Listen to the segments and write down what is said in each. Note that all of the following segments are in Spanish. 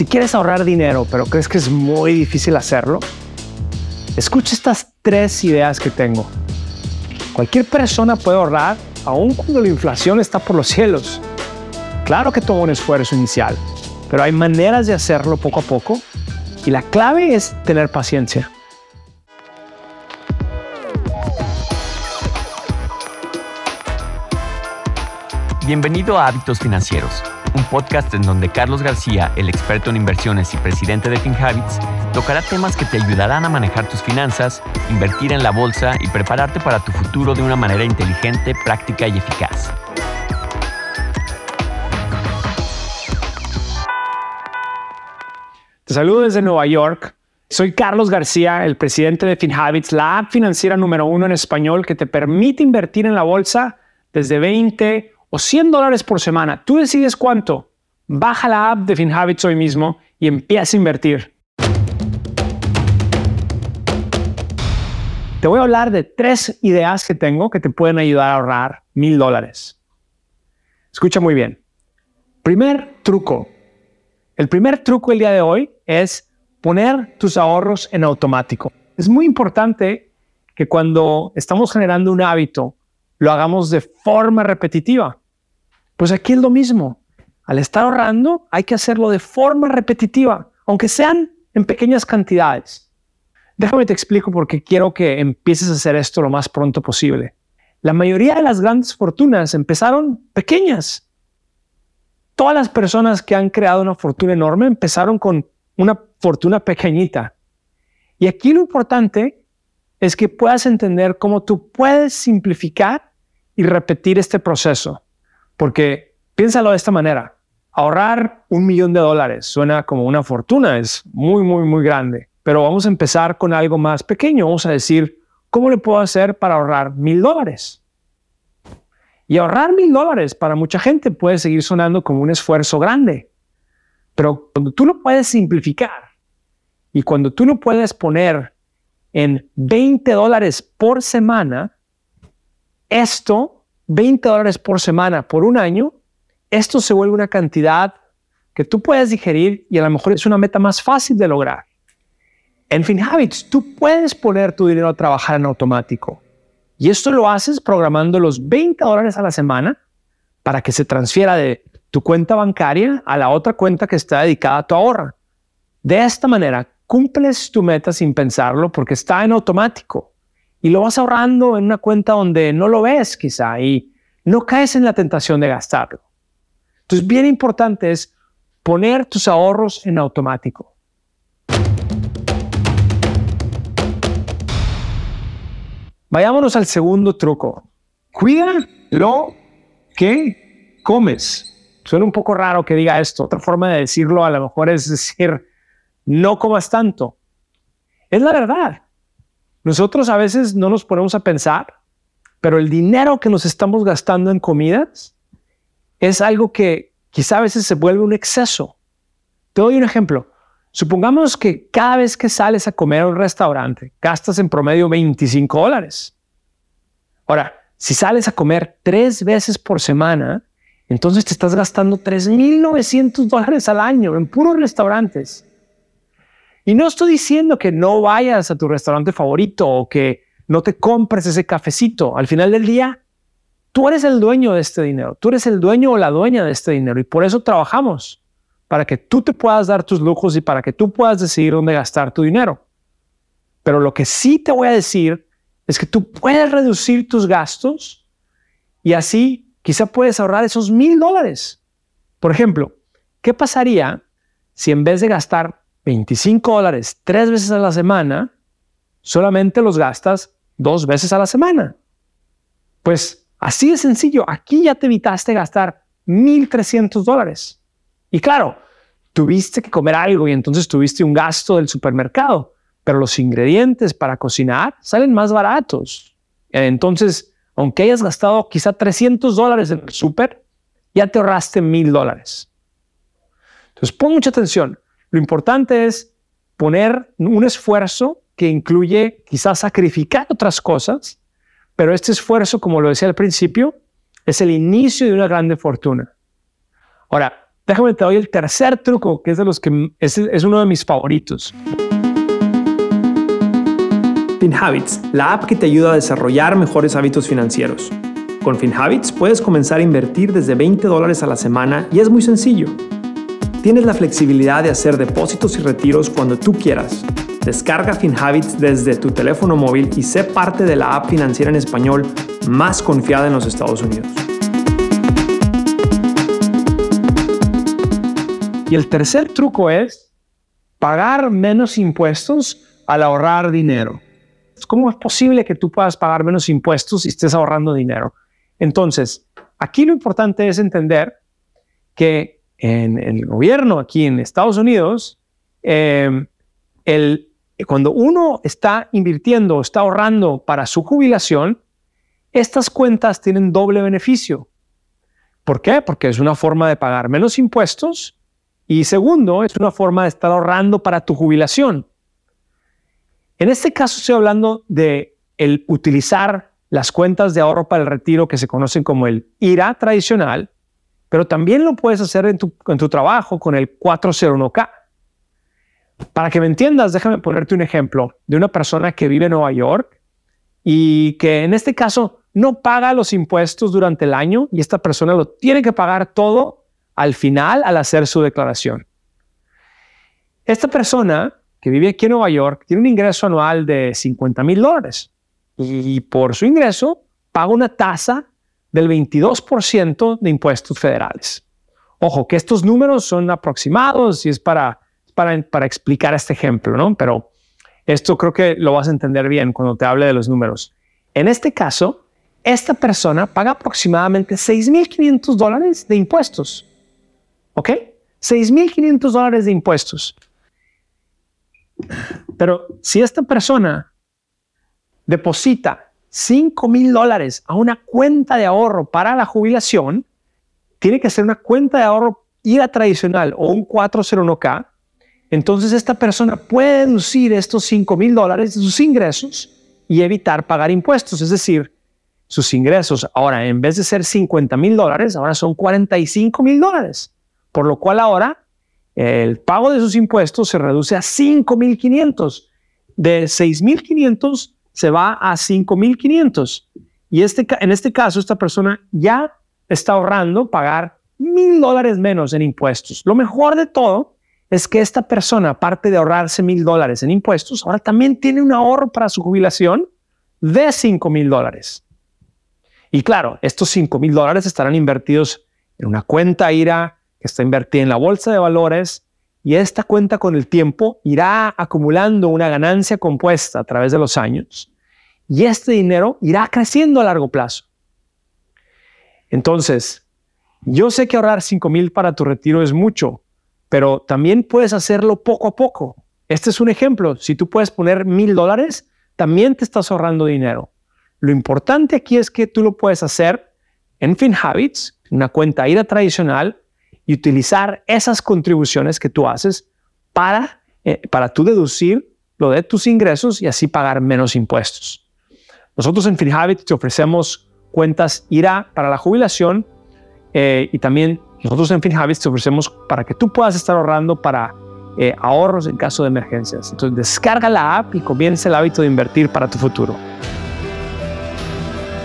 Si quieres ahorrar dinero, pero crees que es muy difícil hacerlo, escucha estas tres ideas que tengo. Cualquier persona puede ahorrar aun cuando la inflación está por los cielos. Claro que toma un esfuerzo inicial, pero hay maneras de hacerlo poco a poco y la clave es tener paciencia. Bienvenido a Hábitos Financieros un podcast en donde Carlos García, el experto en inversiones y presidente de FinHabits, tocará temas que te ayudarán a manejar tus finanzas, invertir en la bolsa y prepararte para tu futuro de una manera inteligente, práctica y eficaz. Te saludo desde Nueva York. Soy Carlos García, el presidente de FinHabits, la app financiera número uno en español que te permite invertir en la bolsa desde 20 o 100 dólares por semana. Tú decides cuánto. Baja la app de FinHabits hoy mismo y empieza a invertir. Te voy a hablar de tres ideas que tengo que te pueden ayudar a ahorrar mil dólares. Escucha muy bien. Primer truco. El primer truco el día de hoy es poner tus ahorros en automático. Es muy importante que cuando estamos generando un hábito, lo hagamos de forma repetitiva. Pues aquí es lo mismo. Al estar ahorrando, hay que hacerlo de forma repetitiva, aunque sean en pequeñas cantidades. Déjame te explico por qué quiero que empieces a hacer esto lo más pronto posible. La mayoría de las grandes fortunas empezaron pequeñas. Todas las personas que han creado una fortuna enorme empezaron con una fortuna pequeñita. Y aquí lo importante es que puedas entender cómo tú puedes simplificar y repetir este proceso. Porque piénsalo de esta manera. Ahorrar un millón de dólares suena como una fortuna, es muy, muy, muy grande. Pero vamos a empezar con algo más pequeño. Vamos a decir, ¿cómo le puedo hacer para ahorrar mil dólares? Y ahorrar mil dólares para mucha gente puede seguir sonando como un esfuerzo grande. Pero cuando tú lo puedes simplificar y cuando tú lo puedes poner en 20 dólares por semana, esto 20 dólares por semana por un año, esto se vuelve una cantidad que tú puedes digerir y a lo mejor es una meta más fácil de lograr. En FinHabits, tú puedes poner tu dinero a trabajar en automático. Y esto lo haces programando los 20 dólares a la semana para que se transfiera de tu cuenta bancaria a la otra cuenta que está dedicada a tu ahorro. De esta manera, cumples tu meta sin pensarlo porque está en automático y lo vas ahorrando en una cuenta donde no lo ves quizá y no caes en la tentación de gastarlo. Entonces, bien importante es poner tus ahorros en automático. Vayámonos al segundo truco. Cuida lo que comes. Suena un poco raro que diga esto. Otra forma de decirlo a lo mejor es decir, no comas tanto. Es la verdad. Nosotros a veces no nos ponemos a pensar, pero el dinero que nos estamos gastando en comidas es algo que quizá a veces se vuelve un exceso. Te doy un ejemplo. Supongamos que cada vez que sales a comer a un restaurante, gastas en promedio 25 dólares. Ahora, si sales a comer tres veces por semana, entonces te estás gastando 3.900 dólares al año en puros restaurantes. Y no estoy diciendo que no vayas a tu restaurante favorito o que no te compres ese cafecito. Al final del día, tú eres el dueño de este dinero. Tú eres el dueño o la dueña de este dinero. Y por eso trabajamos, para que tú te puedas dar tus lujos y para que tú puedas decidir dónde gastar tu dinero. Pero lo que sí te voy a decir es que tú puedes reducir tus gastos y así quizá puedes ahorrar esos mil dólares. Por ejemplo, ¿qué pasaría si en vez de gastar 25 dólares tres veces a la semana, solamente los gastas dos veces a la semana. Pues así de sencillo, aquí ya te evitaste gastar 1.300 dólares. Y claro, tuviste que comer algo y entonces tuviste un gasto del supermercado, pero los ingredientes para cocinar salen más baratos. Entonces, aunque hayas gastado quizá 300 dólares en el super, ya te ahorraste 1.000 dólares. Entonces, pon mucha atención. Lo importante es poner un esfuerzo que incluye quizás sacrificar otras cosas, pero este esfuerzo, como lo decía al principio, es el inicio de una grande fortuna. Ahora, déjame te doy el tercer truco, que es de los que es, es uno de mis favoritos. FinHabits, la app que te ayuda a desarrollar mejores hábitos financieros. Con FinHabits puedes comenzar a invertir desde 20 dólares a la semana y es muy sencillo. Tienes la flexibilidad de hacer depósitos y retiros cuando tú quieras. Descarga FinHabits desde tu teléfono móvil y sé parte de la app financiera en español más confiada en los Estados Unidos. Y el tercer truco es pagar menos impuestos al ahorrar dinero. ¿Cómo es posible que tú puedas pagar menos impuestos y estés ahorrando dinero? Entonces, aquí lo importante es entender que en el gobierno aquí en Estados Unidos, em, cuando uno está invirtiendo o está ahorrando para su jubilación, estas cuentas tienen doble beneficio. ¿Por qué? Porque es una forma de pagar menos impuestos y segundo, es una forma de estar ahorrando para tu jubilación. En este caso estoy hablando de el utilizar las cuentas de ahorro para el retiro que se conocen como el IRA tradicional pero también lo puedes hacer en tu, en tu trabajo con el 401k. Para que me entiendas, déjame ponerte un ejemplo de una persona que vive en Nueva York y que en este caso no paga los impuestos durante el año y esta persona lo tiene que pagar todo al final al hacer su declaración. Esta persona que vive aquí en Nueva York tiene un ingreso anual de 50 mil dólares y por su ingreso paga una tasa del 22% de impuestos federales. Ojo, que estos números son aproximados y es para, para, para explicar este ejemplo, ¿no? Pero esto creo que lo vas a entender bien cuando te hable de los números. En este caso, esta persona paga aproximadamente 6.500 dólares de impuestos. ¿Ok? 6.500 dólares de impuestos. Pero si esta persona deposita 5 mil dólares a una cuenta de ahorro para la jubilación, tiene que ser una cuenta de ahorro IRA tradicional o un 401k, entonces esta persona puede deducir estos 5 mil dólares de sus ingresos y evitar pagar impuestos. Es decir, sus ingresos ahora en vez de ser 50 mil dólares, ahora son 45 mil dólares. Por lo cual ahora el pago de sus impuestos se reduce a 5 mil 500. De 6 mil 500 se va a 5.500. Y este, en este caso, esta persona ya está ahorrando pagar mil dólares menos en impuestos. Lo mejor de todo es que esta persona, aparte de ahorrarse mil dólares en impuestos, ahora también tiene un ahorro para su jubilación de 5 mil dólares. Y claro, estos 5 mil dólares estarán invertidos en una cuenta IRA que está invertida en la bolsa de valores y esta cuenta con el tiempo irá acumulando una ganancia compuesta a través de los años y este dinero irá creciendo a largo plazo. Entonces, yo sé que ahorrar 5 mil para tu retiro es mucho, pero también puedes hacerlo poco a poco. Este es un ejemplo. Si tú puedes poner mil dólares, también te estás ahorrando dinero. Lo importante aquí es que tú lo puedes hacer en FinHabits, una cuenta IRA tradicional, y utilizar esas contribuciones que tú haces para, eh, para tú deducir lo de tus ingresos y así pagar menos impuestos. Nosotros en FinHabit te ofrecemos cuentas IRA para la jubilación eh, y también nosotros en FinHabit te ofrecemos para que tú puedas estar ahorrando para eh, ahorros en caso de emergencias. Entonces descarga la app y comienza el hábito de invertir para tu futuro.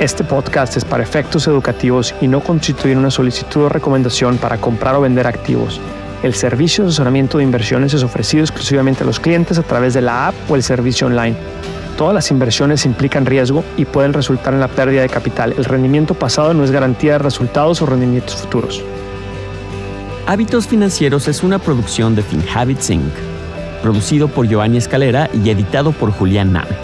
Este podcast es para efectos educativos y no constituye una solicitud o recomendación para comprar o vender activos. El servicio de asesoramiento de inversiones es ofrecido exclusivamente a los clientes a través de la app o el servicio online. Todas las inversiones implican riesgo y pueden resultar en la pérdida de capital. El rendimiento pasado no es garantía de resultados o rendimientos futuros. Hábitos Financieros es una producción de FinHabits Inc., producido por Giovanni Escalera y editado por Julián Nave.